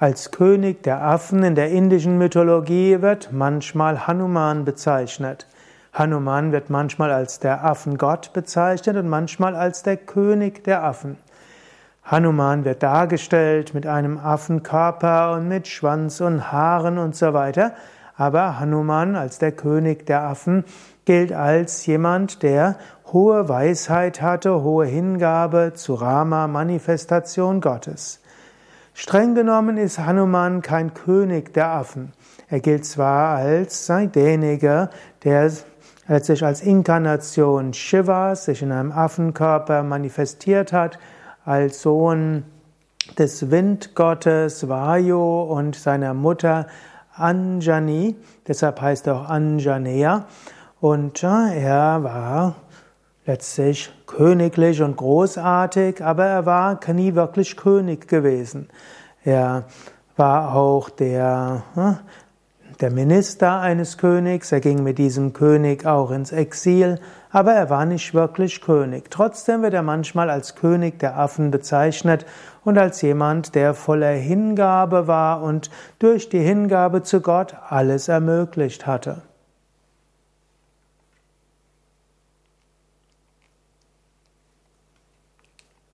Als König der Affen in der indischen Mythologie wird manchmal Hanuman bezeichnet. Hanuman wird manchmal als der Affengott bezeichnet und manchmal als der König der Affen. Hanuman wird dargestellt mit einem Affenkörper und mit Schwanz und Haaren und so weiter, aber Hanuman als der König der Affen gilt als jemand, der hohe Weisheit hatte, hohe Hingabe zu Rama, Manifestation Gottes. Streng genommen ist Hanuman kein König der Affen. Er gilt zwar als derjenige, der letztlich als Inkarnation Shivas sich in einem Affenkörper manifestiert hat, als Sohn des Windgottes Vayu und seiner Mutter Anjani, deshalb heißt er auch Anjaneya, und er war letztlich königlich und großartig, aber er war nie wirklich König gewesen. Er war auch der, hm, der Minister eines Königs, er ging mit diesem König auch ins Exil, aber er war nicht wirklich König. Trotzdem wird er manchmal als König der Affen bezeichnet und als jemand, der voller Hingabe war und durch die Hingabe zu Gott alles ermöglicht hatte.